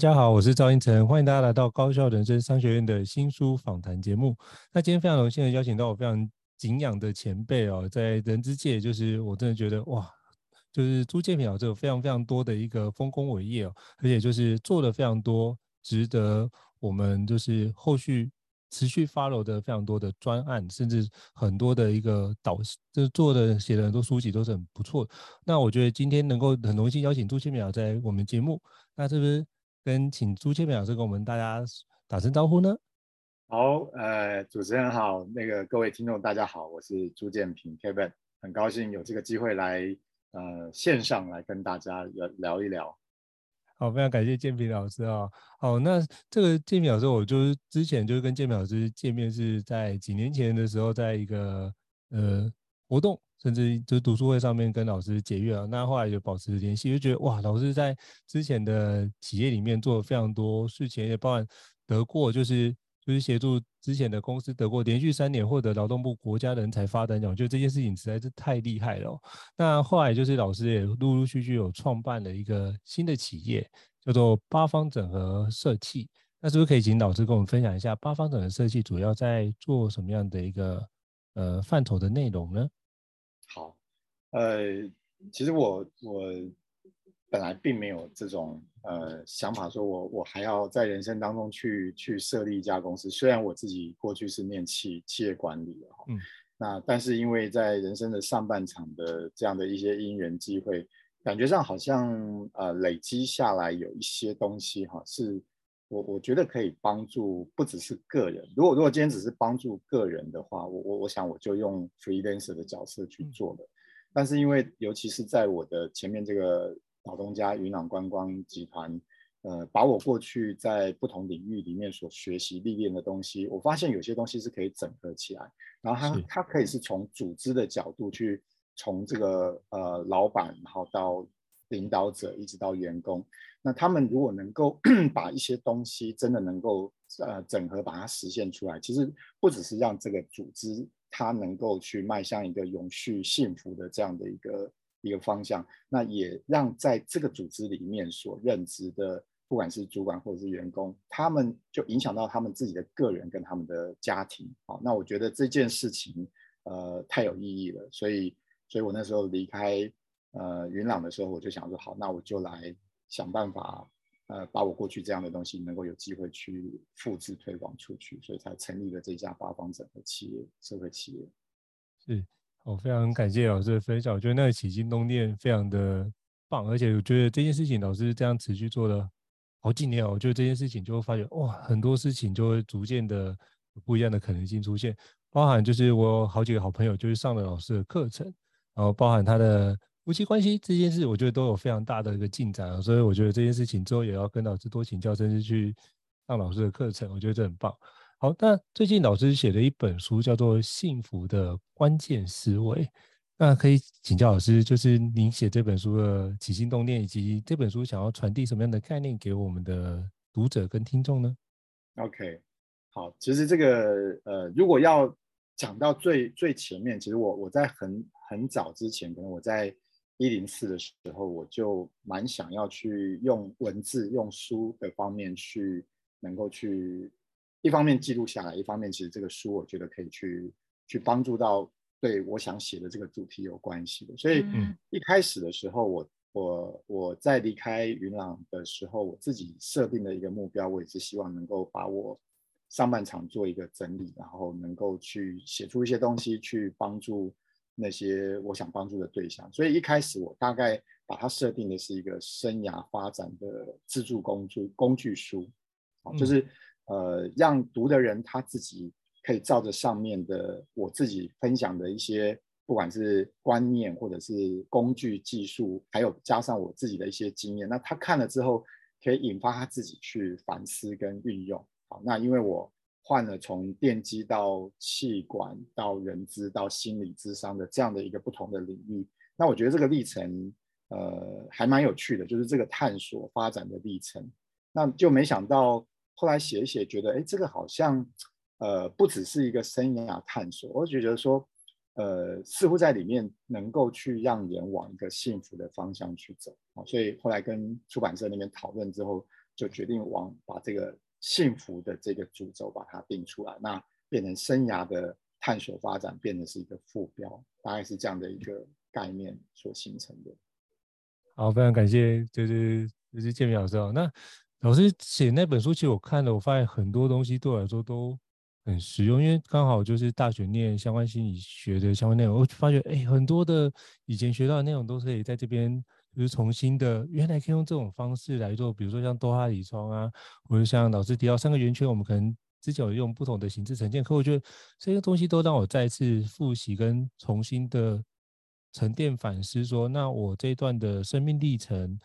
大家好，我是赵英成，欢迎大家来到高校人生商学院的新书访谈节目。那今天非常荣幸的邀请到我非常敬仰的前辈哦，在人之界，就是我真的觉得哇，就是朱建平老师有非常非常多的一个丰功伟业哦，而且就是做了非常多值得我们就是后续持续 follow 的非常多的专案，甚至很多的一个导，就是做的写的很多书籍都是很不错的。那我觉得今天能够很荣幸邀请朱建平老师在我们节目，那是不是？跟请朱建平老师跟我们大家打声招呼呢。好，呃，主持人好，那个各位听众大家好，我是朱建平 Kevin，很高兴有这个机会来呃线上来跟大家聊聊一聊。好，非常感谢建平老师啊、哦。好，那这个建平老师，我就是之前就是跟建平老师见面是在几年前的时候，在一个呃活动。甚至就读书会上面跟老师结缘啊，那后来就保持联系，就觉得哇，老师在之前的企业里面做了非常多事情，也包含得过就是就是协助之前的公司得过连续三年获得劳动部国家人才发展奖，就这件事情实在是太厉害了。那后来就是老师也陆陆续续有创办了一个新的企业，叫做八方整合社企。那是不是可以请老师跟我们分享一下八方整合社企主要在做什么样的一个呃范畴的内容呢？好，呃，其实我我本来并没有这种呃想法，说我我还要在人生当中去去设立一家公司。虽然我自己过去是念企企业管理的哈，嗯，那但是因为在人生的上半场的这样的一些因缘机会，感觉上好像呃累积下来有一些东西哈，是我我觉得可以帮助不只是个人。如果如果今天只是帮助个人的话，我我我想我就用 freelancer 的角色去做了。但是因为尤其是在我的前面这个老东家云朗观光集团，呃，把我过去在不同领域里面所学习历练的东西，我发现有些东西是可以整合起来，然后它它可以是从组织的角度去从这个呃老板，然后到领导者一直到员工。那他们如果能够 把一些东西真的能够呃整合，把它实现出来，其实不只是让这个组织它能够去迈向一个永续幸福的这样的一个一个方向，那也让在这个组织里面所任职的不管是主管或者是员工，他们就影响到他们自己的个人跟他们的家庭。好，那我觉得这件事情呃太有意义了，所以所以我那时候离开呃云朗的时候，我就想说好，那我就来。想办法，呃，把我过去这样的东西能够有机会去复制推广出去，所以才成立了这家八方整合企业社会企业。是，我非常感谢老师的分享，我觉得那个起心动念非常的棒，而且我觉得这件事情老师这样持续做了好几年，我觉得这件事情就会发觉哇，很多事情就会逐渐的不一样的可能性出现，包含就是我好几个好朋友就是上了老师的课程，然后包含他的。夫妻关系这件事，我觉得都有非常大的一个进展啊，所以我觉得这件事情之后也要跟老师多请教，甚至去上老师的课程，我觉得这很棒。好，那最近老师写了一本书，叫做《幸福的关键思维》，那可以请教老师，就是您写这本书的起心动念，以及这本书想要传递什么样的概念给我们的读者跟听众呢？OK，好，其实这个呃，如果要讲到最最前面，其实我我在很很早之前，可能我在一零四的时候，我就蛮想要去用文字、用书的方面去，能够去一方面记录下来，一方面其实这个书我觉得可以去去帮助到对我想写的这个主题有关系的。所以一开始的时候，我我我在离开云朗的时候，我自己设定的一个目标，我也是希望能够把我上半场做一个整理，然后能够去写出一些东西去帮助。那些我想帮助的对象，所以一开始我大概把它设定的是一个生涯发展的自助工具工具书，就是呃让读的人他自己可以照着上面的我自己分享的一些，不管是观念或者是工具技术，还有加上我自己的一些经验，那他看了之后可以引发他自己去反思跟运用。好，那因为我换了从电机到气管到人资到心理智商的这样的一个不同的领域，那我觉得这个历程呃还蛮有趣的，就是这个探索发展的历程。那就没想到后来写一写，觉得哎，这个好像呃不只是一个生涯探索，我就觉得说，呃，似乎在里面能够去让人往一个幸福的方向去走。所以后来跟出版社那边讨论之后，就决定往把这个幸福的这个主轴把它定出来，那变成生涯的探索发展，变成是一个副标，大概是这样的一个概念所形成的。好，非常感谢，就是就是建明老师哦，那。老师写那本书，其实我看了，我发现很多东西对我来说都很实用，因为刚好就是大学念相关心理学的相关内容，我就发觉哎，很多的以前学到的内容都可以在这边就是重新的，原来可以用这种方式来做，比如说像多哈里窗啊，或者像老师提到三个圆圈，我们可能之前有用不同的形式呈现，可我觉得这些东西都让我再次复习跟重新的沉淀反思说，说那我这一段的生命历程。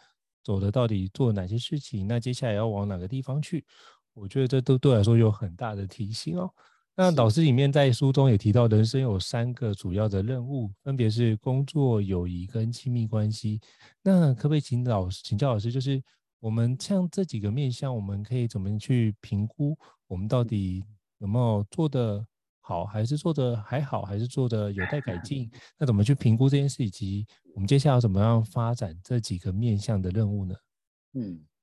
走的到底做哪些事情？那接下来要往哪个地方去？我觉得这都对我来说有很大的提醒哦。那老师里面在书中也提到，人生有三个主要的任务，分别是工作、友谊跟亲密关系。那可不可以请老师请教老师，就是我们像这几个面向，我们可以怎么去评估？我们到底有没有做的？好，还是做的还好，还是做的有待改进？那怎么去评估这件事，以及我们接下来要怎么样发展这几个面向的任务呢？嗯，好，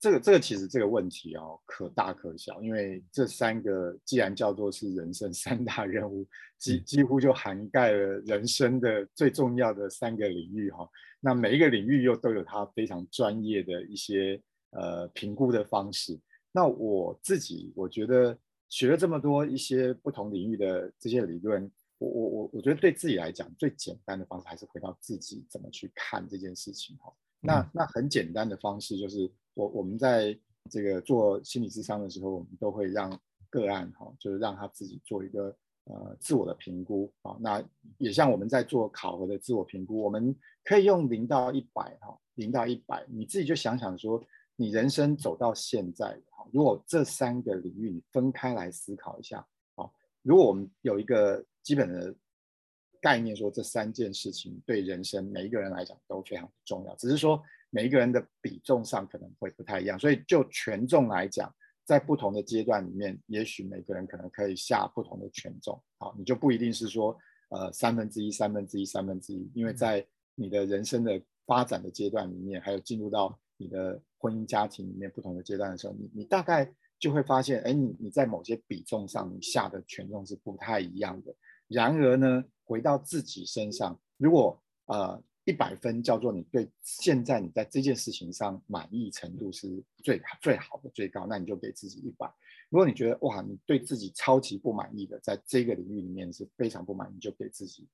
这个这个其实这个问题哦，可大可小，因为这三个既然叫做是人生三大任务，几几乎就涵盖了人生的最重要的三个领域哈。那每一个领域又都有它非常专业的一些呃评估的方式。那我自己我觉得。学了这么多一些不同领域的这些理论，我我我我觉得对自己来讲最简单的方式还是回到自己怎么去看这件事情哈。那那很简单的方式就是我我们在这个做心理咨商的时候，我们都会让个案哈，就是让他自己做一个呃自我的评估啊。那也像我们在做考核的自我评估，我们可以用零到一百哈，零到一百，你自己就想想说。你人生走到现在，好，如果这三个领域你分开来思考一下，好，如果我们有一个基本的概念，说这三件事情对人生每一个人来讲都非常重要，只是说每一个人的比重上可能会不太一样，所以就权重来讲，在不同的阶段里面，也许每个人可能可以下不同的权重，好，你就不一定是说呃三分之一、三分之一、三分之一，因为在你的人生的发展的阶段里面，还有进入到你的。婚姻家庭里面不同的阶段的时候，你你大概就会发现，哎，你你在某些比重上，你下的权重是不太一样的。然而呢，回到自己身上，如果呃一百分叫做你对现在你在这件事情上满意程度是最最好的最高，那你就给自己一百。如果你觉得哇，你对自己超级不满意的，在这个领域里面是非常不满意，你就给自己。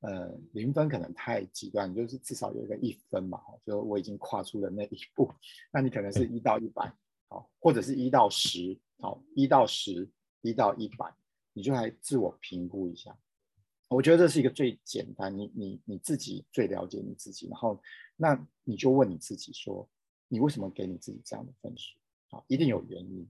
呃，零分可能太极端，就是至少有一个一分嘛，就我已经跨出了那一步。那你可能是一到一百，好，或者是一到十，好，一到十，一到一百，你就来自我评估一下。我觉得这是一个最简单，你你你自己最了解你自己，然后那你就问你自己说，你为什么给你自己这样的分数？啊，一定有原因。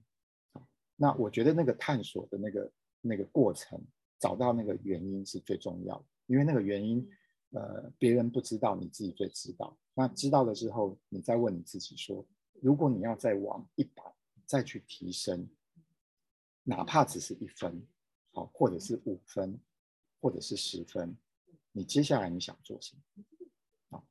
啊，那我觉得那个探索的那个那个过程，找到那个原因是最重要的。因为那个原因，呃，别人不知道，你自己最知道。那知道了之后，你再问你自己说：如果你要再往一百再去提升，哪怕只是一分，好，或者是五分，或者是十分，你接下来你想做什么？好，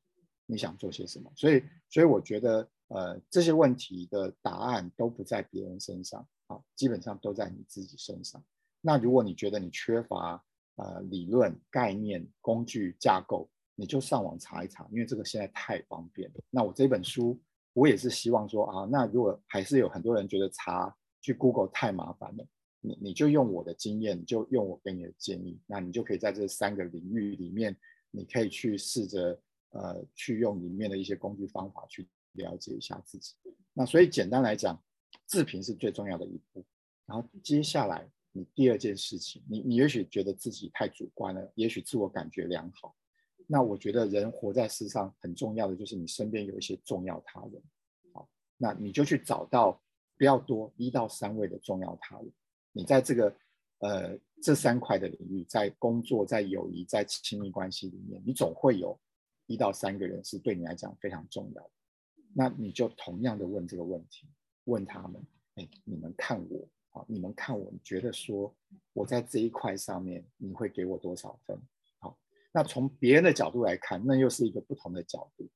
你想做些什么？所以，所以我觉得，呃，这些问题的答案都不在别人身上，好，基本上都在你自己身上。那如果你觉得你缺乏，呃，理论概念、工具架构，你就上网查一查，因为这个现在太方便了。那我这本书，我也是希望说啊，那如果还是有很多人觉得查去 Google 太麻烦了，你你就用我的经验，就用我给你的建议，那你就可以在这三个领域里面，你可以去试着呃，去用里面的一些工具方法去了解一下自己。那所以简单来讲，自评是最重要的一步，然后接下来你第二件事情，你你也许觉得自己太主观了，也许自我感觉良好。那我觉得人活在世上很重要的就是你身边有一些重要他人，好，那你就去找到不要多一到三位的重要他人。你在这个呃这三块的领域，在工作、在友谊、在亲密关系里面，你总会有一到三个人是对你来讲非常重要的。那你就同样的问这个问题，问他们：哎，你们看我啊？你们看我，你觉得说我在这一块上面，你会给我多少分？好那从别人的角度来看，那又是一个不同的角度。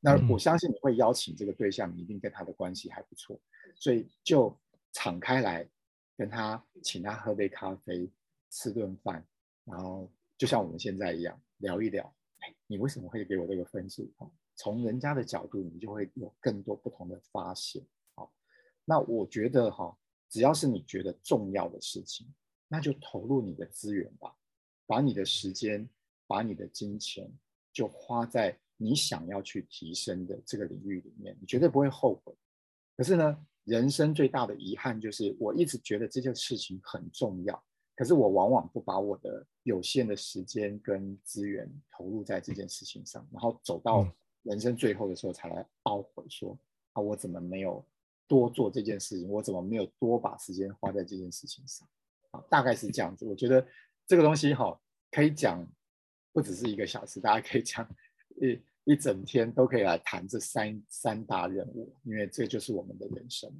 那我相信你会邀请这个对象，你一定跟他的关系还不错，所以就敞开来跟他，请他喝杯咖啡，吃顿饭，然后就像我们现在一样聊一聊。哎，你为什么会给我这个分数？从人家的角度，你就会有更多不同的发现。好，那我觉得哈，只要是你觉得重要的事情，那就投入你的资源吧，把你的时间。把你的金钱就花在你想要去提升的这个领域里面，你绝对不会后悔。可是呢，人生最大的遗憾就是，我一直觉得这件事情很重要，可是我往往不把我的有限的时间跟资源投入在这件事情上，然后走到人生最后的时候才来懊悔说，啊，我怎么没有多做这件事情？我怎么没有多把时间花在这件事情上？啊，大概是这样子。我觉得这个东西哈，可以讲。不只是一个小时，大家可以讲一一整天都可以来谈这三三大任务，因为这就是我们的人生。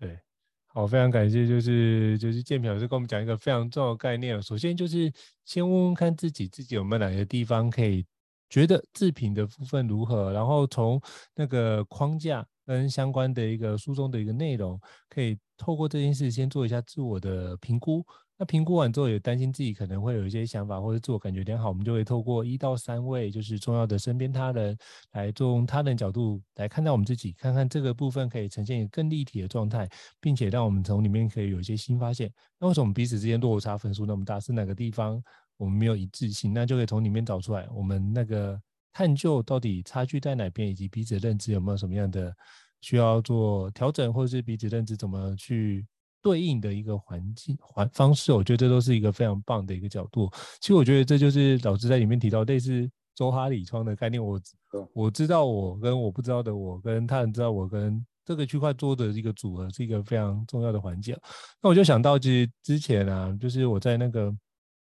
对，好，非常感谢，就是就是建平老师跟我们讲一个非常重要的概念。首先就是先问问看自己，自己有没有哪些地方可以觉得自评的部分如何，然后从那个框架跟相关的一个书中的一个内容，可以透过这件事先做一下自我的评估。那评估完之后，也担心自己可能会有一些想法或者自我感觉良好，我们就会透过一到三位就是重要的身边他人，来从他人角度来看待我们自己，看看这个部分可以呈现一个更立体的状态，并且让我们从里面可以有一些新发现。那为什么彼此之间落差分数那么大？是哪个地方我们没有一致性？那就可以从里面找出来，我们那个探究到底差距在哪边，以及彼此认知有没有什么样的需要做调整，或者是彼此认知怎么去。对应的一个环境环方式，我觉得这都是一个非常棒的一个角度。其实我觉得这就是老师在里面提到类似周哈里窗的概念。我我知道我跟我不知道的我跟他人知道我跟这个区块做的一个组合是一个非常重要的环节。那我就想到，其实之前啊，就是我在那个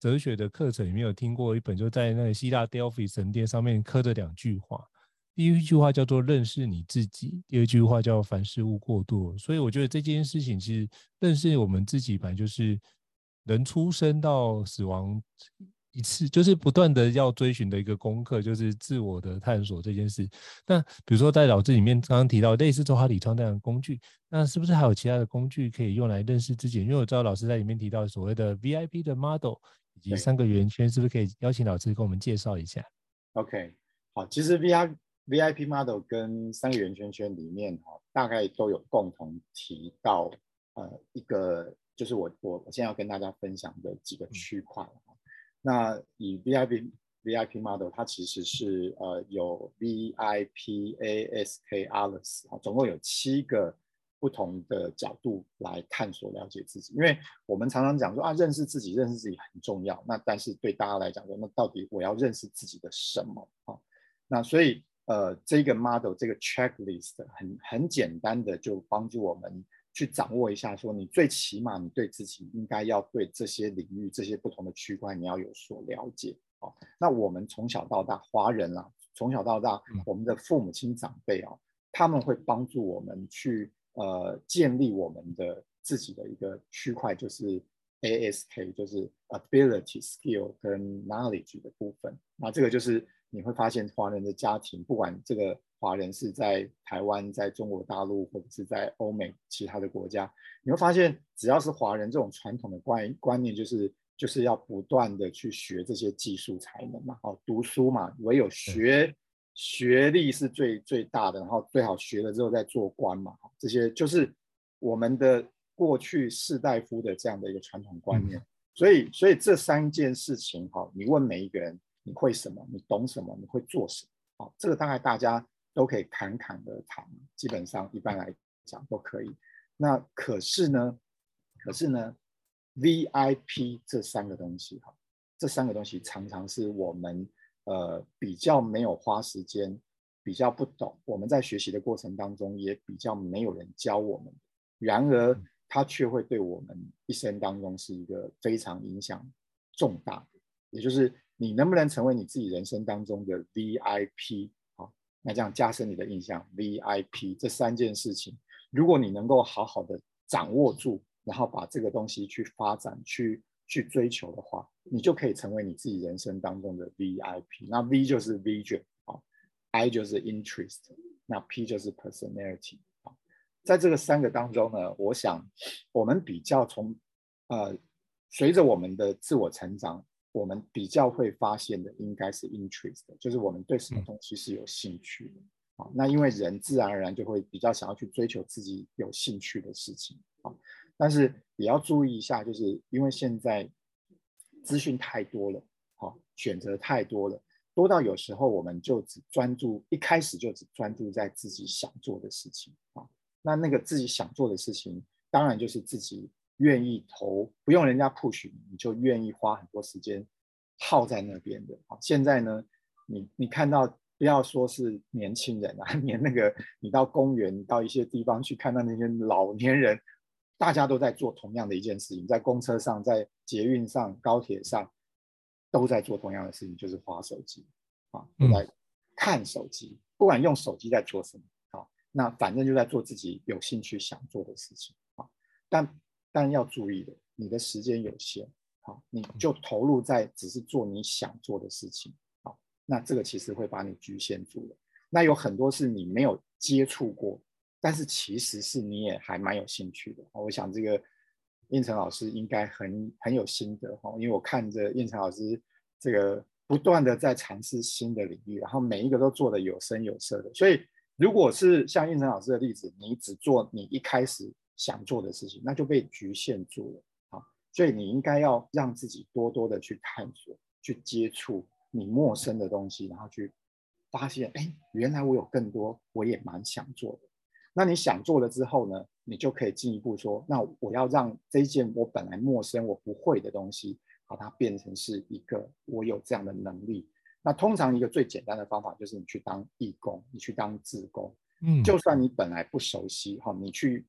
哲学的课程里面有听过一本，就在那个希腊 Delphi 神殿上面刻着两句话。第一句话叫做认识你自己，第二句话叫凡事勿过度。所以我觉得这件事情其实认识我们自己，本来就是人出生到死亡一次，就是不断的要追寻的一个功课，就是自我的探索这件事。那比如说在老子里面刚刚提到类似周哈理创这样的工具，那是不是还有其他的工具可以用来认识自己？因为我知道老师在里面提到所谓的 VIP 的 model 以及三个圆圈，是不是可以邀请老师跟我们介绍一下？OK，好，其实 VIP VIP model 跟三个圆圈圈里面哈，大概都有共同提到呃一个，就是我我我现在要跟大家分享的几个区块。那以 VIP VIP model 它其实是呃有 VIP ASK ALAS 哈，总共有七个不同的角度来探索了解自己。因为我们常常讲说啊，认识自己，认识自己很重要。那但是对大家来讲说，那到底我要认识自己的什么啊？那所以。呃，这个 model 这个 checklist 很很简单的就帮助我们去掌握一下，说你最起码你对自己应该要对这些领域、这些不同的区块你要有所了解。哦，那我们从小到大，华人啦，从小到大，我们的父母亲长辈啊，他们会帮助我们去呃建立我们的自己的一个区块，就是 ASK，就是 ability、skill 跟 knowledge 的部分。那这个就是。你会发现，华人的家庭，不管这个华人是在台湾、在中国大陆，或者是在欧美其他的国家，你会发现，只要是华人这种传统的观观念，就是就是要不断的去学这些技术才能嘛，好读书嘛，唯有学学历是最最大的，然后最好学了之后再做官嘛，这些就是我们的过去士大夫的这样的一个传统观念。所以，所以这三件事情，哈，你问每一个人。你会什么？你懂什么？你会做什么？好，这个大概大家都可以侃侃而谈，基本上一般来讲都可以。那可是呢？可是呢？VIP 这三个东西哈，这三个东西常常是我们呃比较没有花时间，比较不懂，我们在学习的过程当中也比较没有人教我们。然而，它却会对我们一生当中是一个非常影响重大的，也就是你能不能成为你自己人生当中的 VIP 啊？那这样加深你的印象，VIP 这三件事情，如果你能够好好的掌握住。然后把这个东西去发展、去去追求的话，你就可以成为你自己人生当中的 VIP。那 V 就是 Vision 啊，I 就是 Interest，那 P 就是 Personality 啊。在这个三个当中呢，我想我们比较从呃，随着我们的自我成长，我们比较会发现的应该是 Interest，就是我们对什么东西是有兴趣的啊。那因为人自然而然就会比较想要去追求自己有兴趣的事情啊。但是也要注意一下，就是因为现在资讯太多了，好，选择太多了，多到有时候我们就只专注，一开始就只专注在自己想做的事情啊。那那个自己想做的事情，当然就是自己愿意投，不用人家 push 你，你就愿意花很多时间耗在那边的啊。现在呢，你你看到，不要说是年轻人啊，连那个你到公园，你到一些地方去看到那些老年人。大家都在做同样的一件事情，在公车上、在捷运上、高铁上，都在做同样的事情，就是滑手机啊，都在看手机，不管用手机在做什么好，那反正就在做自己有兴趣想做的事情啊。但但要注意的，你的时间有限好，你就投入在只是做你想做的事情好，那这个其实会把你局限住了。那有很多是你没有接触过。但是其实是你也还蛮有兴趣的，我想这个应成老师应该很很有心得哈，因为我看着应成老师这个不断的在尝试新的领域，然后每一个都做得有声有色的。所以如果是像应成老师的例子，你只做你一开始想做的事情，那就被局限住了啊。所以你应该要让自己多多的去探索、去接触你陌生的东西，然后去发现，哎，原来我有更多我也蛮想做的。那你想做了之后呢，你就可以进一步说，那我要让这一件我本来陌生、我不会的东西，把它变成是一个我有这样的能力。那通常一个最简单的方法就是你去当义工，你去当志工。嗯，就算你本来不熟悉哈，你去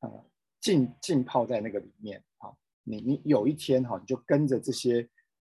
呃浸浸泡在那个里面哈，你你有一天哈，你就跟着这些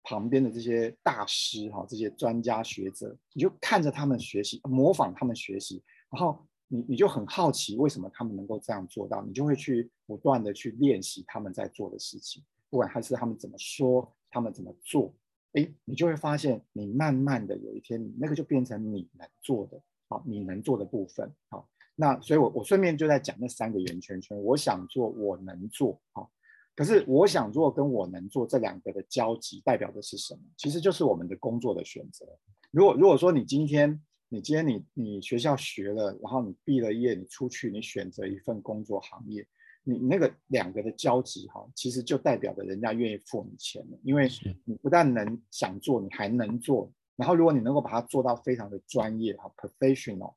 旁边的这些大师哈，这些专家学者，你就看着他们学习，模仿他们学习，然后。你你就很好奇为什么他们能够这样做到，你就会去不断的去练习他们在做的事情，不管还是他们怎么说，他们怎么做，哎，你就会发现，你慢慢的有一天，你那个就变成你能做的，好，你能做的部分，好，那所以我我顺便就在讲那三个圆圈圈，我想做，我能做，好，可是我想做跟我能做这两个的交集代表的是什么？其实就是我们的工作的选择。如果如果说你今天。你今天你你学校学了，然后你毕了业，你出去你选择一份工作行业，你那个两个的交集哈，其实就代表着人家愿意付你钱了，因为你不但能想做，你还能做，然后如果你能够把它做到非常的专业哈，professional，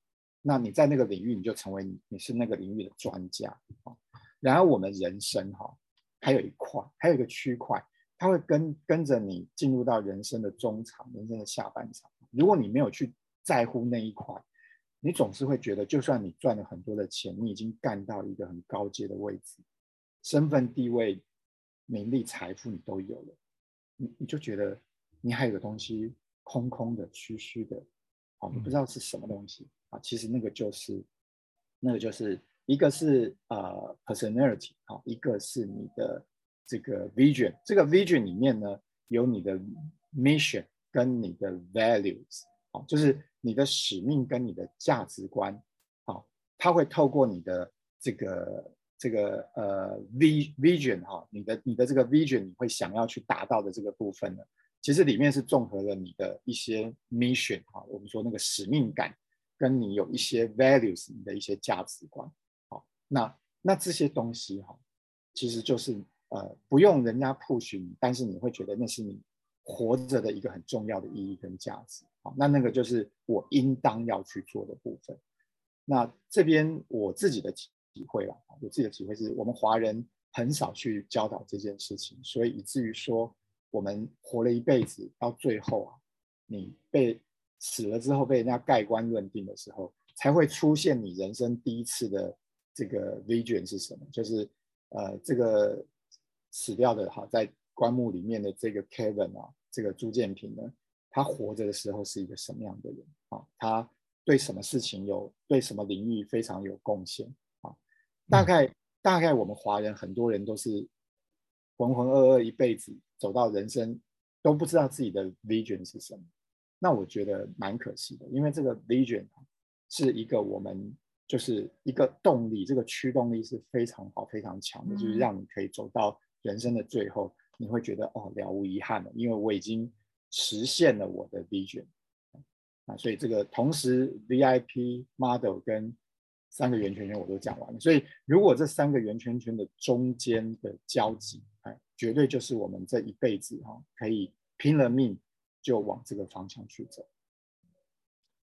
那你在那个领域你就成为你你是那个领域的专家啊。然后我们人生哈，还有一块，还有一个区块，它会跟跟着你进入到人生的中场，人生的下半场。如果你没有去在乎那一块，你总是会觉得，就算你赚了很多的钱，你已经干到一个很高阶的位置，身份地位、名利、财富你都有了，你你就觉得你还有个东西空空的、虚虚的，啊，你不知道是什么东西啊。其实那个就是，那个就是一个是呃 personality 啊，一个是你的这个 vision。这个 vision 里面呢，有你的 mission 跟你的 values。就是你的使命跟你的价值观，好，它会透过你的这个这个呃 v vision 哈，你的你的这个 vision，你会想要去达到的这个部分呢，其实里面是综合了你的一些 mission 哈，我们说那个使命感，跟你有一些 values，你的一些价值观，好，那那这些东西哈，其实就是呃不用人家 push 你，但是你会觉得那是你。活着的一个很重要的意义跟价值，好，那那个就是我应当要去做的部分。那这边我自己的体会啦，我自己的体会是我们华人很少去教导这件事情，所以以至于说，我们活了一辈子，到最后啊，你被死了之后被人家盖棺论定的时候，才会出现你人生第一次的这个 vision 是什么？就是呃，这个死掉的哈，在棺木里面的这个 Kevin 啊，这个朱建平呢，他活着的时候是一个什么样的人啊？他对什么事情有对什么领域非常有贡献啊？大概。大概我们华人很多人都是浑浑噩噩一辈子，走到人生都不知道自己的 vision 是什么。那我觉得蛮可惜的，因为这个 vision 是一个我们就是一个动力，这个驱动力是非常好、非常强的，就是让你可以走到人生的最后，你会觉得哦，了无遗憾了，因为我已经实现了我的 vision。啊，所以这个同时 VIP model 跟三个圆圈圈我都讲完了，所以如果这三个圆圈圈的中间的交集，哎，绝对就是我们这一辈子哈，可以拼了命就往这个方向去走。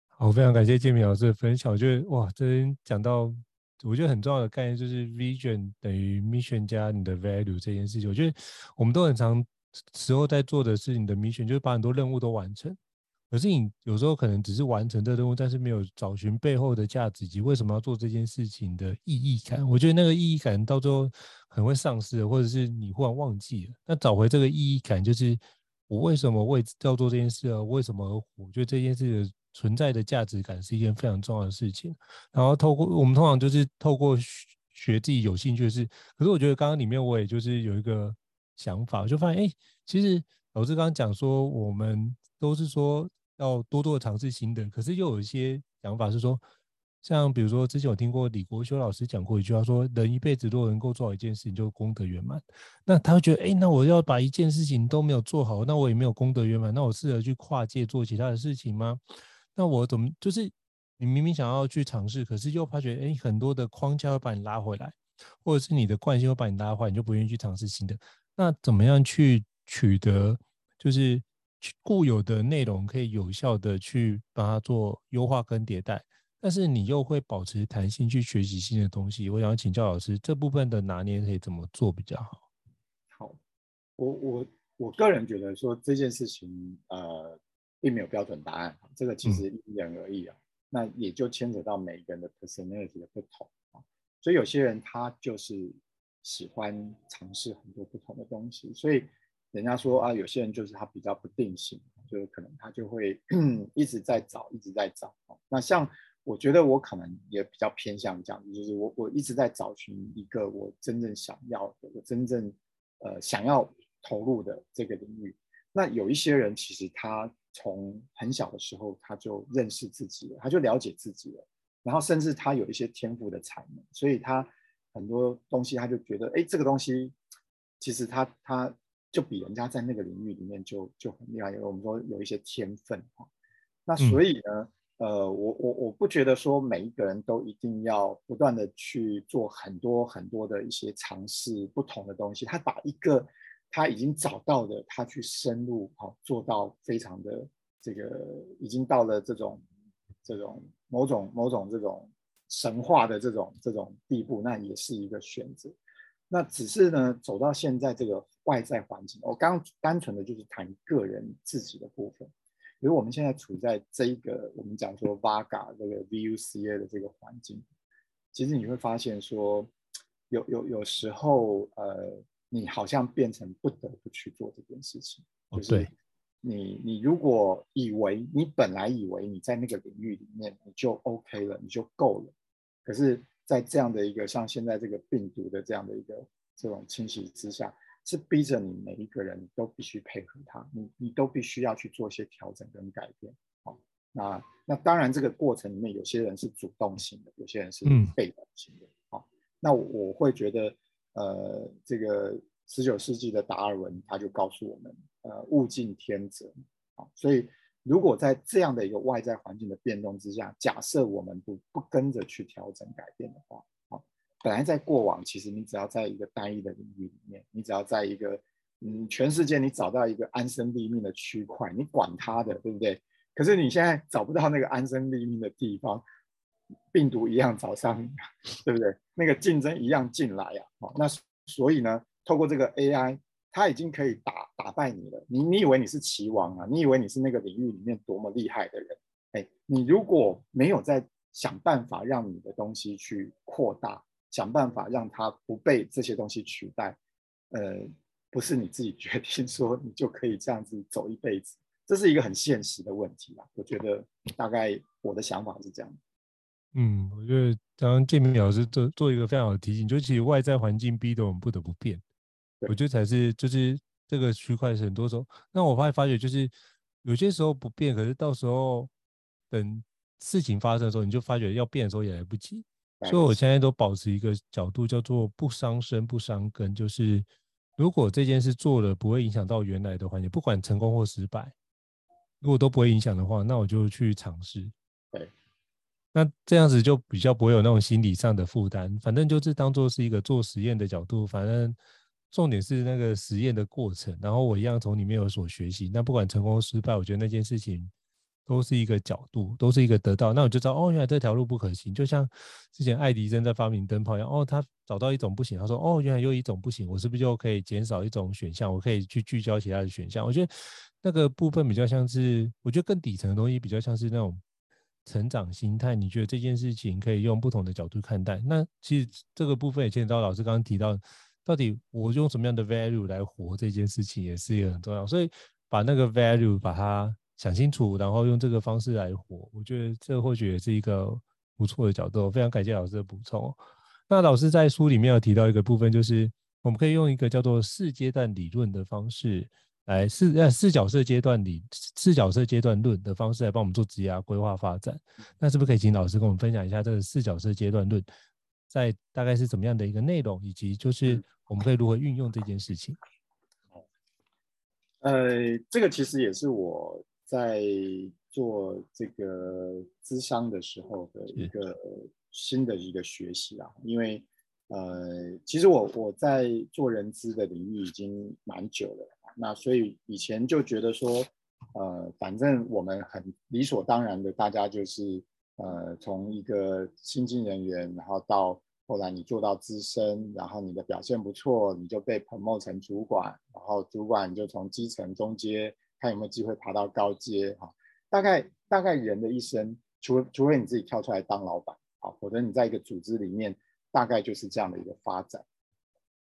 好，非常感谢建民老师的分享。我觉得哇，这边讲到我觉得很重要的概念就是 vision 等于 mission 加你的 value 这件事情。我觉得我们都很常时候在做的是你的 mission，就是把很多任务都完成。可是你有时候可能只是完成这任务，但是没有找寻背后的价值及为什么要做这件事情的意义感。我觉得那个意义感到最后很会丧失，或者是你忽然忘记了。那找回这个意义感，就是我为什么为要做这件事啊？为什么？我觉得这件事存在的价值感是一件非常重要的事情。然后透过我们通常就是透过学学自己有兴趣的事。可是我觉得刚刚里面我也就是有一个想法，我就发现哎，其实老师刚刚讲说我们都是说。要多多的尝试新的，可是又有一些想法是说，像比如说之前我听过李国修老师讲过一句话，说人一辈子如果能够做好一件事情，就功德圆满。那他会觉得，哎，那我要把一件事情都没有做好，那我也没有功德圆满，那我适合去跨界做其他的事情吗？那我怎么就是你明明想要去尝试，可是又发觉，哎，很多的框架会把你拉回来，或者是你的惯性会把你拉回来，你就不愿意去尝试新的。那怎么样去取得就是？固有的内容可以有效的去把它做优化跟迭代，但是你又会保持弹性去学习新的东西。我想请教老师，这部分的拿捏可以怎么做比较好？好，我我我个人觉得说这件事情呃，并没有标准答案，这个其实因人而异啊。嗯、那也就牵扯到每一个人的 personality 的不同啊，所以有些人他就是喜欢尝试很多不同的东西，所以。人家说啊，有些人就是他比较不定性，就是可能他就会 一直在找，一直在找。那像我觉得我可能也比较偏向这样，就是我我一直在找寻一个我真正想要的，我真正呃想要投入的这个领域。那有一些人其实他从很小的时候他就认识自己了，他就了解自己了，然后甚至他有一些天赋的才能，所以他很多东西他就觉得，哎，这个东西其实他他。就比人家在那个领域里面就就很厉害，因为我们说有一些天分哈。那所以呢，嗯、呃，我我我不觉得说每一个人都一定要不断的去做很多很多的一些尝试不同的东西。他把一个他已经找到的，他去深入好做到非常的这个已经到了这种这种某种某种这种神话的这种这种地步，那也是一个选择。那只是呢，走到现在这个外在环境，我刚单纯的就是谈个人自己的部分。比如我们现在处在这一个我们讲说 VUCA 这个 VUCA 的这个环境，其实你会发现说，有有有时候呃，你好像变成不得不去做这件事情，就是你你如果以为你本来以为你在那个领域里面你就 OK 了，你就够了，可是。在这样的一个像现在这个病毒的这样的一个这种侵袭之下，是逼着你每一个人都必须配合他，你你都必须要去做一些调整跟改变。好，那那当然这个过程里面有些人是主动型的，有些人是被动型的。好，那我会觉得，呃，这个十九世纪的达尔文他就告诉我们，呃，物竞天择。好，所以。如果在这样的一个外在环境的变动之下，假设我们不不跟着去调整改变的话，啊，本来在过往，其实你只要在一个单一的领域里面，你只要在一个嗯全世界你找到一个安身立命的区块，你管它的，对不对？可是你现在找不到那个安身立命的地方，病毒一样找上你，对不对？那个竞争一样进来呀，啊，那所以呢，透过这个 AI，它已经可以打打败你了。你你以为你是棋王啊？你以为你是那个领域里面多么厉害的人？哎，你如果没有在想办法让你的东西去扩大，想办法让它不被这些东西取代，呃，不是你自己决定说你就可以这样子走一辈子，这是一个很现实的问题啊。我觉得大概我的想法是这样。嗯，我觉得刚刚建明老师做做一个非常好的提醒，就其实外在环境逼得我们不得不变，我觉得才是就是这个区块是很多时候，那我发现发觉就是有些时候不变，可是到时候。等事情发生的时候，你就发觉要变的时候也来不及。所以我现在都保持一个角度，叫做不伤身不伤根。就是如果这件事做了不会影响到原来的环境，不管成功或失败，如果都不会影响的话，那我就去尝试。对，那这样子就比较不会有那种心理上的负担。反正就是当做是一个做实验的角度，反正重点是那个实验的过程。然后我一样从里面有所学习。那不管成功或失败，我觉得那件事情。都是一个角度，都是一个得到，那我就知道哦，原来这条路不可行。就像之前爱迪生在发明灯泡一样，哦，他找到一种不行，他说哦，原来又一种不行，我是不是就可以减少一种选项？我可以去聚焦其他的选项。我觉得那个部分比较像是，我觉得更底层的东西比较像是那种成长心态。你觉得这件事情可以用不同的角度看待？那其实这个部分也牵扯到老师刚刚提到，到底我用什么样的 value 来活这件事情，也是一个很重要。所以把那个 value 把它。想清楚，然后用这个方式来活，我觉得这或许也是一个不错的角度。非常感谢老师的补充。那老师在书里面有提到一个部分，就是我们可以用一个叫做四阶段理论的方式来四呃四角色阶段理四角色阶段论的方式来帮我们做职业规划发展。那是不是可以请老师跟我们分享一下这个四角色阶段论在大概是怎么样的一个内容，以及就是我们可以如何运用这件事情？呃，这个其实也是我。在做这个咨商的时候的一个新的一个学习啊，因为呃，其实我我在做人资的领域已经蛮久了，那所以以前就觉得说，呃，反正我们很理所当然的，大家就是呃，从一个新进人员，然后到后来你做到资深，然后你的表现不错，你就被 promote 成主管，然后主管就从基层中阶。看有没有机会爬到高阶哈，大概大概人的一生，除除非你自己跳出来当老板，好，否则你在一个组织里面，大概就是这样的一个发展。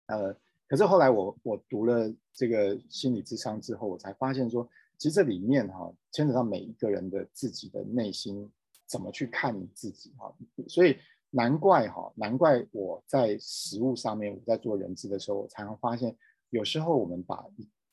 呃，可是后来我我读了这个心理智商之后，我才发现说，其实这里面哈牵扯到每一个人的自己的内心怎么去看你自己哈，所以难怪哈，难怪我在实务上面，我在做人资的时候，我才能发现，有时候我们把。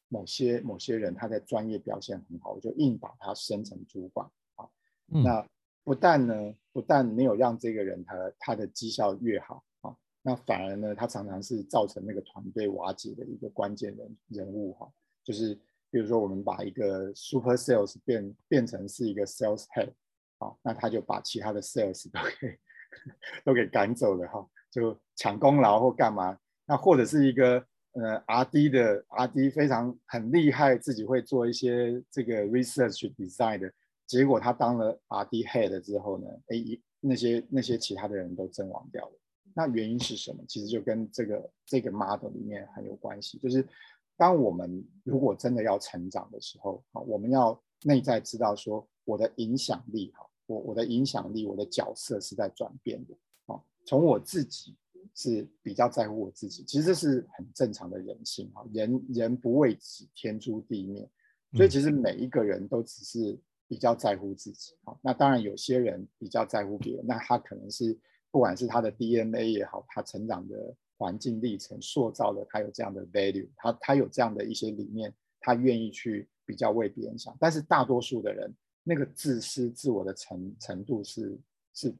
某些某些人他在专业表现很好，我就硬把他升成主管啊。那不但呢，不但没有让这个人他他的绩效越好啊，那反而呢，他常常是造成那个团队瓦解的一个关键人人物哈。就是比如说，我们把一个 super sales 变变成是一个 sales head 啊，那他就把其他的 sales 都给 都给赶走了哈，就抢功劳或干嘛。那或者是一个。呃，R&D 的 R&D 非常很厉害，自己会做一些这个 research design 的，结果他当了 R&D head 之后呢，哎，那些那些其他的人都阵亡掉了。那原因是什么？其实就跟这个这个 model 里面很有关系，就是当我们如果真的要成长的时候，啊，我们要内在知道说我的影响力，哈，我我的影响力，我的角色是在转变的，啊，从我自己。是比较在乎我自己，其实这是很正常的人性啊，人人不为己，天诛地灭，所以其实每一个人都只是比较在乎自己啊。那当然有些人比较在乎别人，那他可能是不管是他的 DNA 也好，他成长的环境历程塑造了他有这样的 value，他他有这样的一些理念，他愿意去比较为别人想。但是大多数的人，那个自私自我的程程度是是。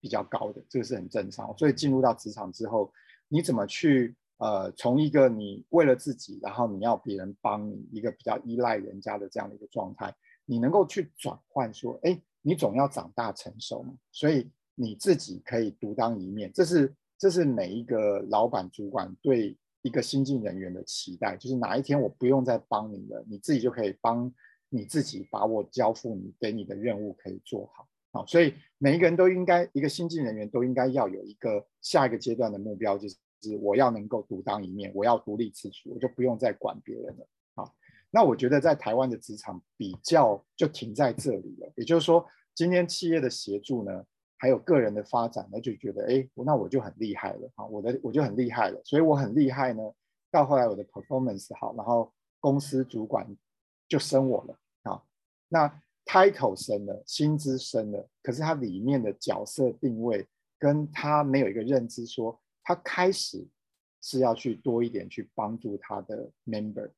比较高的，这个是很正常。所以进入到职场之后，你怎么去呃，从一个你为了自己，然后你要别人帮你，一个比较依赖人家的这样的一个状态，你能够去转换说，哎，你总要长大成熟嘛，所以你自己可以独当一面。这是这是每一个老板主管对一个新进人员的期待，就是哪一天我不用再帮你了，你自己就可以帮你自己，把我交付你给你的任务可以做好。好，所以每一个人都应该，一个新进人员都应该要有一个下一个阶段的目标，就是我要能够独当一面，我要独立自主，我就不用再管别人了啊。那我觉得在台湾的职场比较就停在这里了，也就是说，今天企业的协助呢，还有个人的发展，那就觉得哎，那我就很厉害了啊，我的我就很厉害了，所以我很厉害呢。到后来我的 performance 好，然后公司主管就升我了啊。那 title 升了，薪资升了，可是他里面的角色定位跟他没有一个认知说，说他开始是要去多一点去帮助他的 member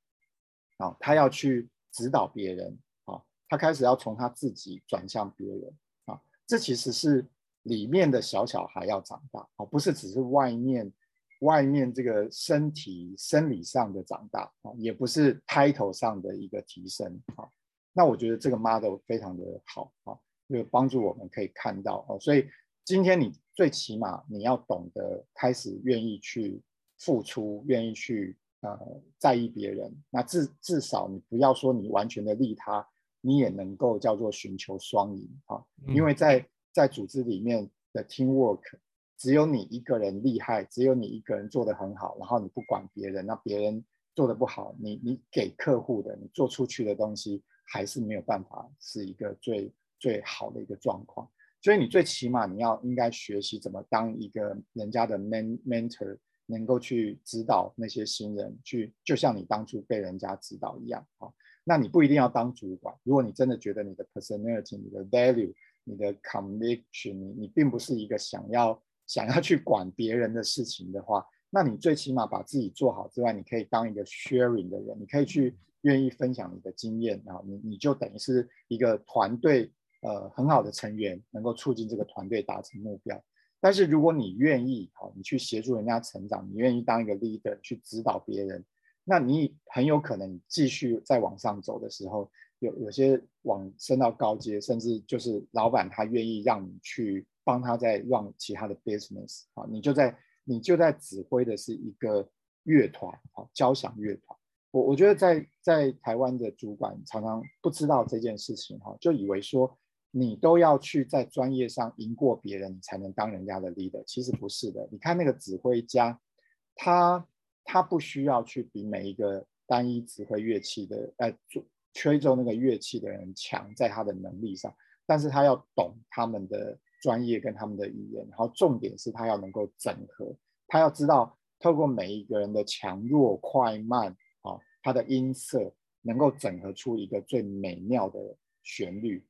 啊，他要去指导别人啊，他开始要从他自己转向别人啊，这其实是里面的小小孩要长大啊，不是只是外面。外面这个身体生理上的长大啊，也不是 title 上的一个提升啊。那我觉得这个 model 非常的好啊，就帮助我们可以看到哦。所以今天你最起码你要懂得开始愿意去付出，愿意去呃在意别人。那至至少你不要说你完全的利他，你也能够叫做寻求双赢啊。因为在在组织里面的 teamwork。只有你一个人厉害，只有你一个人做得很好，然后你不管别人，那别人做得不好，你你给客户的，你做出去的东西还是没有办法是一个最最好的一个状况。所以你最起码你要应该学习怎么当一个人家的 man mentor，能够去指导那些新人，去就像你当初被人家指导一样啊。那你不一定要当主管，如果你真的觉得你的 personality、你的 value、你的 conviction，你你并不是一个想要。想要去管别人的事情的话，那你最起码把自己做好之外，你可以当一个 sharing 的人，你可以去愿意分享你的经验，啊你你就等于是一个团队呃很好的成员，能够促进这个团队达成目标。但是如果你愿意啊，你去协助人家成长，你愿意当一个 leader 去指导别人，那你很有可能继续再往上走的时候，有有些往升到高阶，甚至就是老板他愿意让你去。帮他在 run 其他的 business 啊，你就在你就在指挥的是一个乐团啊，交响乐团。我我觉得在在台湾的主管常常不知道这件事情哈，就以为说你都要去在专业上赢过别人，你才能当人家的 leader。其实不是的，你看那个指挥家，他他不需要去比每一个单一指挥乐器的呃吹奏那个乐器的人强在他的能力上，但是他要懂他们的。专业跟他们的语言，然后重点是他要能够整合，他要知道透过每一个人的强弱快慢啊，他的音色能够整合出一个最美妙的旋律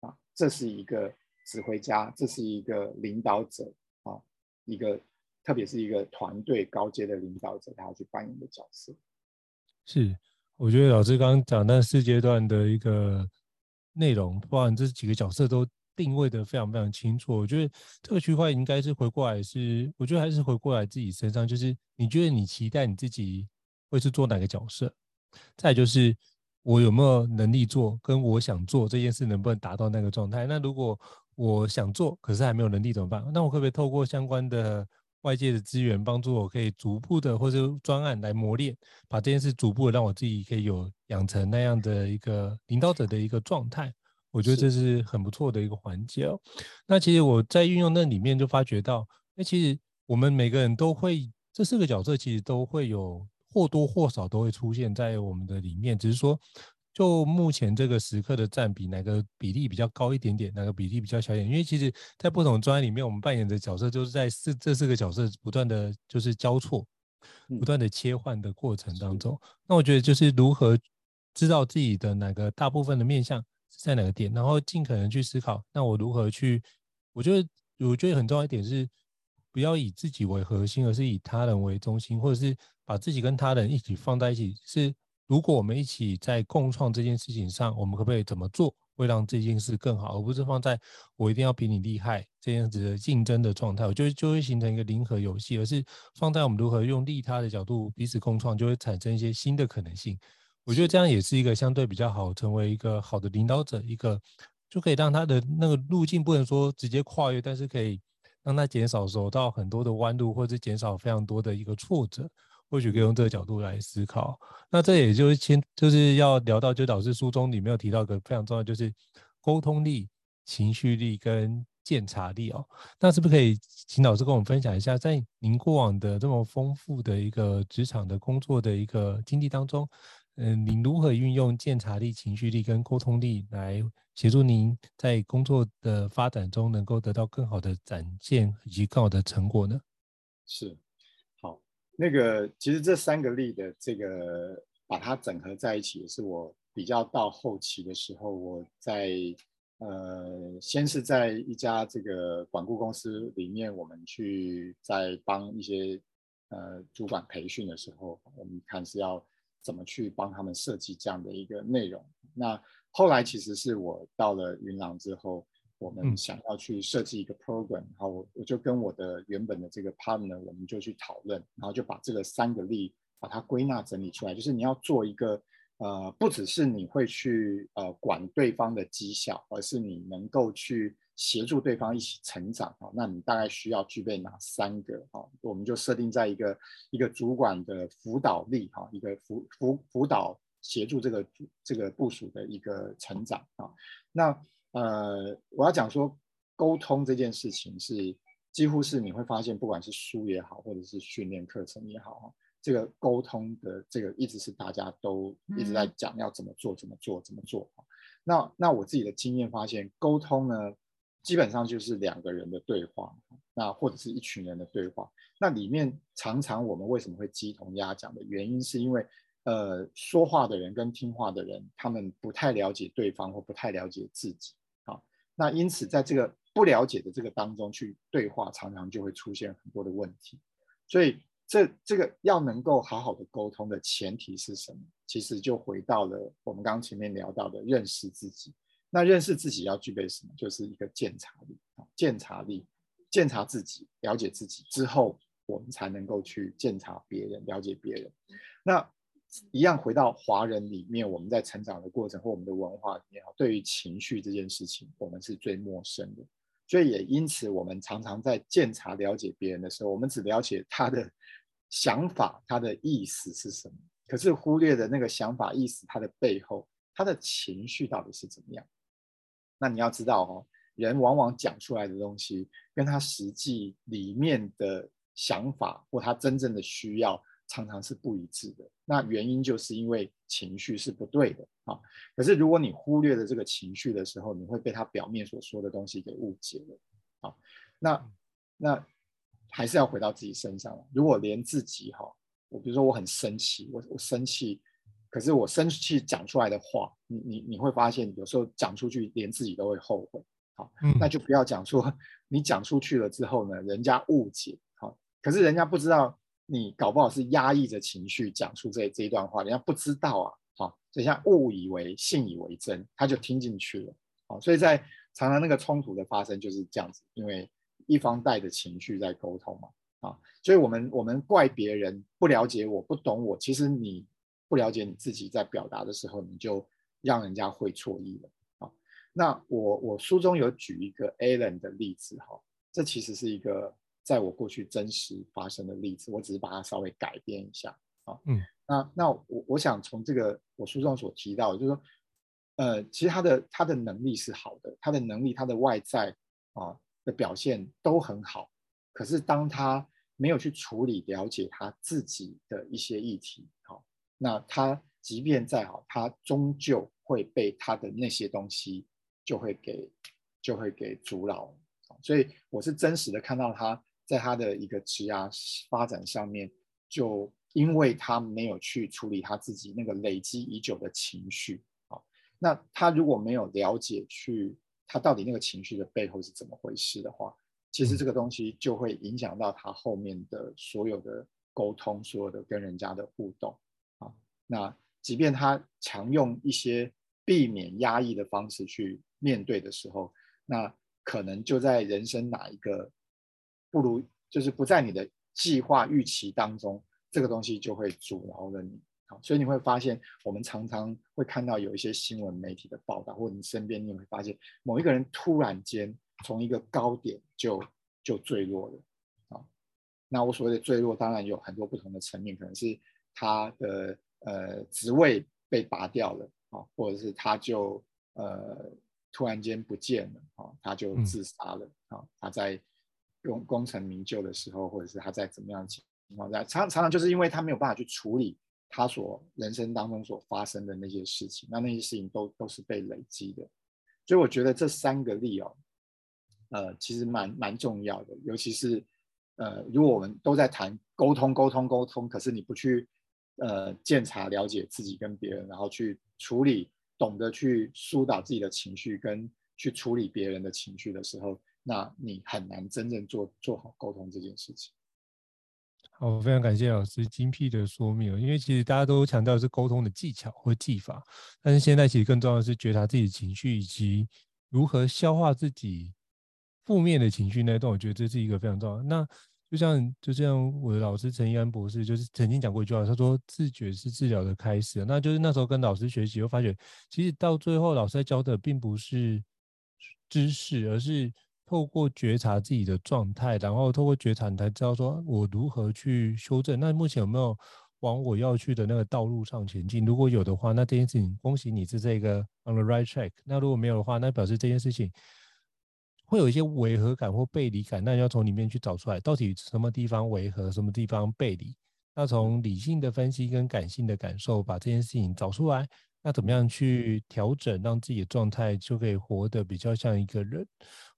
啊，这是一个指挥家，这是一个领导者啊，一个特别是一个团队高阶的领导者，他要去扮演的角色。是，我觉得老师刚刚讲那四阶段的一个内容，包含这几个角色都。定位的非常非常清楚，我觉得这个区块应该是回过来是，我觉得还是回过来自己身上，就是你觉得你期待你自己会是做哪个角色，再就是我有没有能力做，跟我想做这件事能不能达到那个状态。那如果我想做，可是还没有能力怎么办？那我可不可以透过相关的外界的资源帮助我，可以逐步的或者专案来磨练，把这件事逐步的让我自己可以有养成那样的一个领导者的一个状态。我觉得这是很不错的一个环节哦。那其实我在运用那里面就发觉到，那其实我们每个人都会这四个角色，其实都会有或多或少都会出现在我们的里面。只是说，就目前这个时刻的占比，哪个比例比较高一点点，哪个比例比较小一点？因为其实，在不同专业里面，我们扮演的角色就是在四这四个角色不断的就是交错、不断的切换的过程当中。那我觉得就是如何知道自己的哪个大部分的面向。在哪个点，然后尽可能去思考，那我如何去？我觉得，我觉得很重要一点是，不要以自己为核心，而是以他人为中心，或者是把自己跟他人一起放在一起。是，如果我们一起在共创这件事情上，我们可不可以怎么做，会让这件事更好，而不是放在我一定要比你厉害这样子的竞争的状态，我觉得就会形成一个零和游戏，而是放在我们如何用利他的角度彼此共创，就会产生一些新的可能性。我觉得这样也是一个相对比较好，成为一个好的领导者，一个就可以让他的那个路径不能说直接跨越，但是可以让他减少走到很多的弯路，或者减少非常多的一个挫折。或许可以用这个角度来思考。那这也就是先就是要聊到，就导致书中里面有提到一个非常重要，就是沟通力、情绪力跟鉴察力哦。那是不是可以请老师跟我们分享一下，在您过往的这么丰富的一个职场的工作的一个经历当中，嗯、您如何运用鉴察力、情绪力跟沟通力来协助您在工作的发展中能够得到更好的展现以及更好的成果呢？是，那个其实这三个力的这个把它整合在一起，也是我比较到后期的时候，我在呃，先是在一家这个管顾公司里面，我们去在帮一些呃主管培训的时候，我们看是要怎么去帮他们设计这样的一个内容。那后来其实是我到了云朗之后。我们想要去设计一个 program，然后我我就跟我的原本的这个 partner，我们就去讨论，然后就把这个三个例把它归纳整理出来，就是你要做一个呃，不只是你会去呃管对方的绩效，而是你能够去协助对方一起成长啊。那你大概需要具备哪三个啊？我们就设定在一个一个主管的辅导力哈，一个辅辅辅导协助这个这个部署的一个成长啊，那。呃，我要讲说，沟通这件事情是几乎是你会发现，不管是书也好，或者是训练课程也好，这个沟通的这个一直是大家都一直在讲要怎么做，怎么做，怎么做。那那我自己的经验发现，沟通呢，基本上就是两个人的对话，那或者是一群人的对话。那里面常常我们为什么会鸡同鸭讲的原因，是因为呃，说话的人跟听话的人，他们不太了解对方，或不太了解自己。那因此，在这个不了解的这个当中去对话，常常就会出现很多的问题。所以，这这个要能够好好的沟通的前提是什么？其实就回到了我们刚刚前面聊到的认识自己。那认识自己要具备什么？就是一个鉴察力啊，鉴察力，鉴察自己，了解自己之后，我们才能够去鉴察别人，了解别人。那一样回到华人里面，我们在成长的过程或我们的文化里面，对于情绪这件事情，我们是最陌生的。所以也因此，我们常常在鉴察了解别人的时候，我们只了解他的想法、他的意思是什么，可是忽略了那个想法、意思他的背后，他的情绪到底是怎么样。那你要知道哦，人往往讲出来的东西，跟他实际里面的想法或他真正的需要。常常是不一致的，那原因就是因为情绪是不对的啊。可是如果你忽略了这个情绪的时候，你会被他表面所说的东西给误解了啊。那那还是要回到自己身上。如果连自己哈，我比如说我很生气，我我生气，可是我生气讲出来的话，你你你会发现有时候讲出去连自己都会后悔。好，那就不要讲说 你讲出去了之后呢，人家误解好，可是人家不知道。你搞不好是压抑着情绪讲出这这一段话，人家不知道啊，好，所以像误以为信以为真，他就听进去了，好，所以在常常那个冲突的发生就是这样子，因为一方带着情绪在沟通嘛，啊，所以我们我们怪别人不了解我不懂我，其实你不了解你自己在表达的时候，你就让人家会错意了，啊，那我我书中有举一个 Alan 的例子哈，这其实是一个。在我过去真实发生的例子，我只是把它稍微改变一下啊。嗯，那那我我想从这个我书中所提到的，就是说，呃，其实他的他的能力是好的，他的能力他的外在啊的表现都很好，可是当他没有去处理了解他自己的一些议题，好，那他即便再好，他终究会被他的那些东西就会给就会给阻挠。所以我是真实的看到他。在他的一个职涯发展上面，就因为他没有去处理他自己那个累积已久的情绪啊，那他如果没有了解去他到底那个情绪的背后是怎么回事的话，其实这个东西就会影响到他后面的所有的沟通，所有的跟人家的互动啊。那即便他常用一些避免压抑的方式去面对的时候，那可能就在人生哪一个。不如就是不在你的计划预期当中，这个东西就会阻挠了你。好，所以你会发现，我们常常会看到有一些新闻媒体的报道，或者你身边你会发现，某一个人突然间从一个高点就就坠落了。啊，那我所谓的坠落，当然有很多不同的层面，可能是他的呃职位被拔掉了，啊，或者是他就呃突然间不见了，啊，他就自杀了啊，他在功功成名就的时候，或者是他在怎么样情情况下，常常常就是因为他没有办法去处理他所人生当中所发生的那些事情，那那些事情都都是被累积的，所以我觉得这三个力哦，呃，其实蛮蛮重要的，尤其是呃，如果我们都在谈沟通、沟通、沟通，可是你不去呃鉴察、了解自己跟别人，然后去处理。懂得去疏导自己的情绪，跟去处理别人的情绪的时候，那你很难真正做做好沟通这件事情。好，非常感谢老师精辟的说明。因为其实大家都强调的是沟通的技巧或技法，但是现在其实更重要的是觉察自己的情绪，以及如何消化自己负面的情绪那段。我觉得这是一个非常重要。那就像就像我的老师陈一安博士，就是曾经讲过一句话，他说自觉是治疗的开始。那就是那时候跟老师学习，又发觉其实到最后老师在教的并不是知识，而是透过觉察自己的状态，然后透过觉察，你才知道说我如何去修正。那目前有没有往我要去的那个道路上前进？如果有的话，那这件事情恭喜你是这个 on the right track。那如果没有的话，那表示这件事情。会有一些违和感或背离感，那你要从里面去找出来，到底什么地方违和，什么地方背离。那从理性的分析跟感性的感受，把这件事情找出来，那怎么样去调整，让自己的状态就可以活得比较像一个人？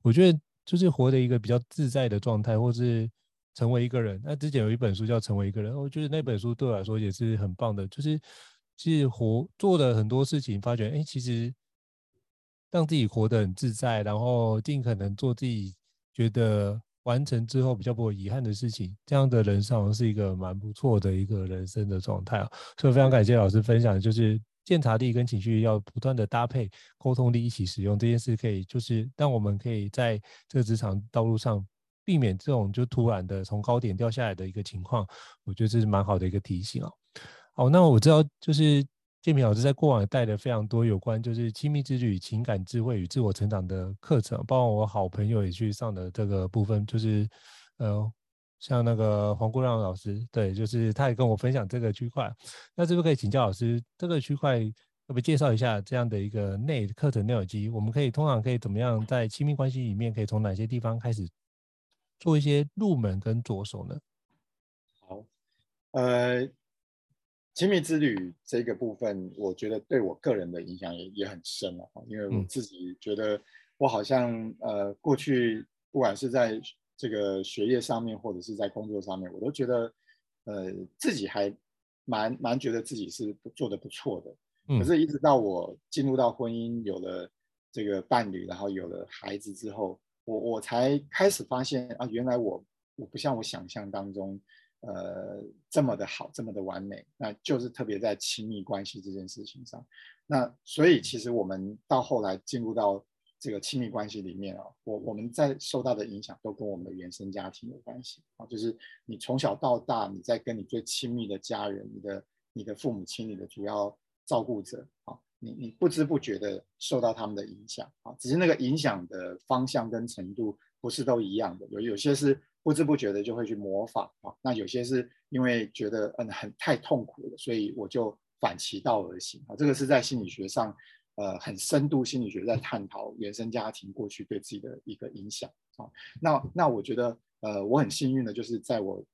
我觉得就是活的一个比较自在的状态，或是成为一个人。那之前有一本书叫《成为一个人》，我觉得那本书对我来说也是很棒的，就是其实活做了很多事情，发觉哎，其实。让自己活得很自在，然后尽可能做自己觉得完成之后比较不会遗憾的事情，这样的人生是一个蛮不错的一个人生的状态啊。所以非常感谢老师分享，就是觉察力跟情绪要不断的搭配，沟通力一起使用这件事，可以就是让我们可以在这个职场道路上避免这种就突然的从高点掉下来的一个情况。我觉得这是蛮好的一个提醒啊。好，那我知道就是。建平老师在过往带了非常多有关就是亲密之旅、情感智慧与自我成长的课程，包括我好朋友也去上的这个部分，就是呃，像那个黄国亮老师，对，就是他也跟我分享这个区块。那是不是可以请教老师，这个区块可不介绍一下这样的一个内课程内容机？我们可以通常可以怎么样在亲密关系里面，可以从哪些地方开始做一些入门跟着手呢？好，呃。亲密之旅这个部分，我觉得对我个人的影响也也很深了，因为我自己觉得我好像呃过去不管是在这个学业上面，或者是在工作上面，我都觉得呃自己还蛮蛮觉得自己是做的不错的。可是，一直到我进入到婚姻，有了这个伴侣，然后有了孩子之后，我我才开始发现啊，原来我我不像我想象当中。呃，这么的好，这么的完美，那就是特别在亲密关系这件事情上。那所以其实我们到后来进入到这个亲密关系里面啊，我我们在受到的影响都跟我们的原生家庭有关系啊。就是你从小到大，你在跟你最亲密的家人，你的你的父母亲，你的主要照顾者啊，你你不知不觉的受到他们的影响啊，只是那个影响的方向跟程度不是都一样的，有有些是。不知不觉的就会去模仿啊，那有些是因为觉得嗯很太痛苦了，所以我就反其道而行啊。这个是在心理学上，呃，很深度心理学在探讨原生家庭过去对自己的一个影响啊。那那我觉得呃我很幸运的就是在我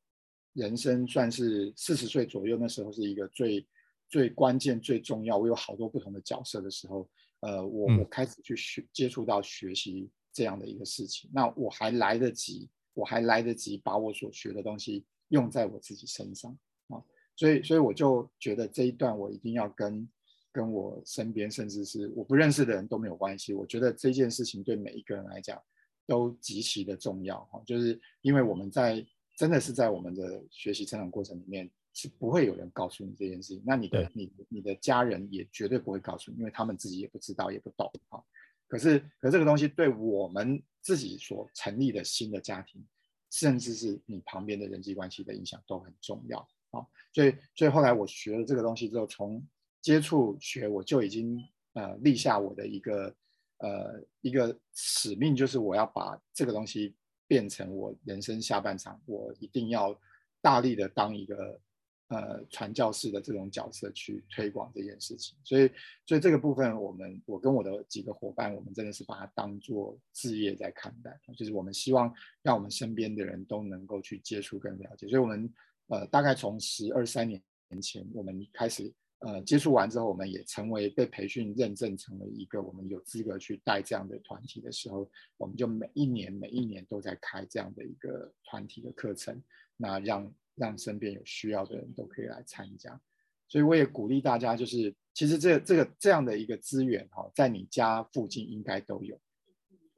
人生算是四十岁左右，那时候是一个最最关键最重要，我有好多不同的角色的时候，呃，我我开始去学接触到学习这样的一个事情，那我还来得及。我还来得及把我所学的东西用在我自己身上啊，所以，所以我就觉得这一段我一定要跟跟我身边，甚至是我不认识的人都没有关系。我觉得这件事情对每一个人来讲都极其的重要哈，就是因为我们在真的是在我们的学习成长过程里面是不会有人告诉你这件事情，那你的你你的家人也绝对不会告诉你，因为他们自己也不知道也不懂哈。可是，可是这个东西对我们自己所成立的新的家庭，甚至是你旁边的人际关系的影响都很重要啊。所以，所以后来我学了这个东西之后，从接触学我就已经呃立下我的一个呃一个使命，就是我要把这个东西变成我人生下半场，我一定要大力的当一个呃传教士的这种角色去推广这件事情。所以，所以这个部分，我们我跟我的几个伙伴，我们真的是把它当做志业在看待，就是我们希望让我们身边的人都能够去接触跟了解。所以，我们呃大概从十二三年年前，我们开始。呃，接触完之后，我们也成为被培训认证成为一个我们有资格去带这样的团体的时候，我们就每一年每一年都在开这样的一个团体的课程，那让让身边有需要的人都可以来参加。所以我也鼓励大家，就是其实这这个这样的一个资源哈，在你家附近应该都有，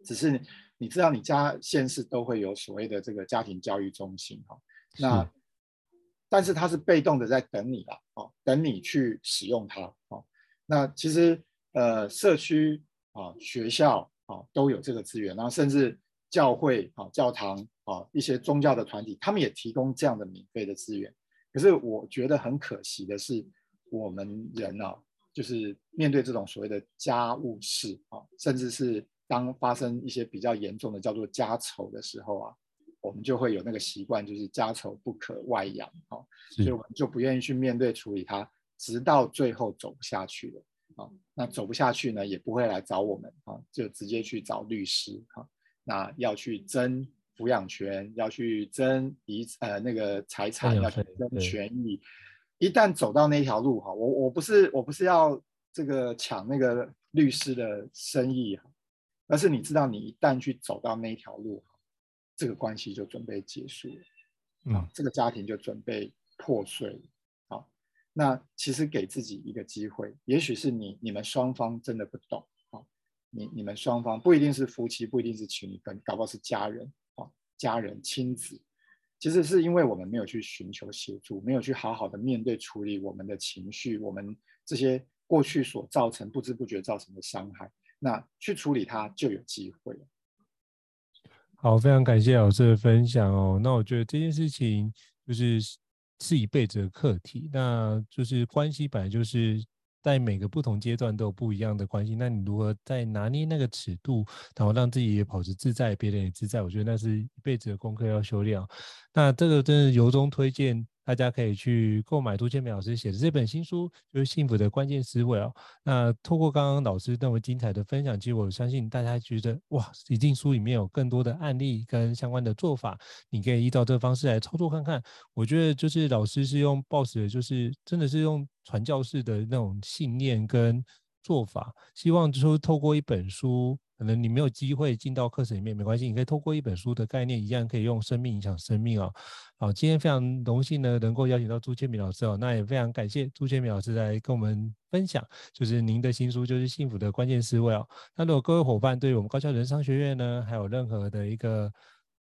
只是你知道你家县市都会有所谓的这个家庭教育中心哈，那。但是它是被动的在等你了，哦，等你去使用它，哦，那其实呃社区啊、学校啊都有这个资源，然后甚至教会啊、教堂啊一些宗教的团体，他们也提供这样的免费的资源。可是我觉得很可惜的是，我们人啊，就是面对这种所谓的家务事啊，甚至是当发生一些比较严重的叫做家丑的时候啊。我们就会有那个习惯，就是家丑不可外扬，哦，所以我们就不愿意去面对处理它，直到最后走不下去了，啊，那走不下去呢，也不会来找我们，啊，就直接去找律师，哈，那要去争抚养权，要去争遗呃那个财产，要去争权益，一旦走到那条路，哈，我我不是我不是要这个抢那个律师的生意，哈，而是你知道，你一旦去走到那条路。这个关系就准备结束了，啊，这个家庭就准备破碎了，啊，那其实给自己一个机会，也许是你你们双方真的不懂，啊，你你们双方不一定是夫妻，不一定是情侣，跟搞不好是家人，啊，家人亲子，其实是因为我们没有去寻求协助，没有去好好的面对处理我们的情绪，我们这些过去所造成不知不觉造成的伤害，那去处理它就有机会了。好，非常感谢老师的分享哦。那我觉得这件事情就是是一辈子的课题，那就是关系本来就是在每个不同阶段都有不一样的关系。那你如何在拿捏那个尺度，然后让自己也保持自在，别人也自在？我觉得那是一辈子的功课要修炼。那这个真是由衷推荐。大家可以去购买杜建明老师写的这本新书，就是《幸福的关键思维》哦。那透过刚刚老师那么精彩的分享，其实我相信大家觉得哇，一定书里面有更多的案例跟相关的做法，你可以依照这个方式来操作看看。我觉得就是老师是用抱持的，就是真的是用传教士的那种信念跟做法，希望就是透过一本书。可能你没有机会进到课程里面，没关系，你可以透过一本书的概念，一样可以用生命影响生命哦。好，今天非常荣幸呢，能够邀请到朱千敏老师哦，那也非常感谢朱千敏老师来跟我们分享，就是您的新书就是幸福的关键思维哦。那如果各位伙伴对我们高校人商学院呢，还有任何的一个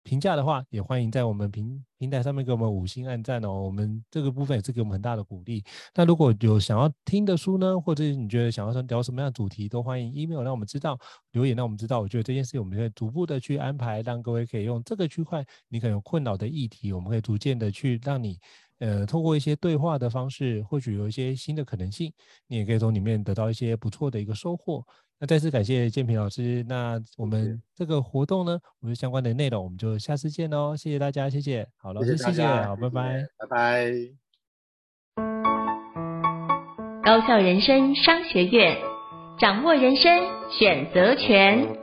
评价的话，也欢迎在我们平平台上面给我们五星按赞哦。我们这个部分也是给我们很大的鼓励。那如果有想要听的书呢，或者你觉得想要聊什么样的主题，都欢迎 email 让我们知道，留言让我们知道。我觉得这件事情我们会逐步的去安排，让各位可以用这个区块你可能有困扰的议题，我们可以逐渐的去让你，呃，透过一些对话的方式，或许有一些新的可能性，你也可以从里面得到一些不错的一个收获。那再次感谢建平老师。那我们这个活动呢，我们相关的内容，我们就下次见喽。谢谢大家，谢谢。好，老师，谢谢，谢谢，好，拜拜，拜拜。高校人生商学院，掌握人生选择权。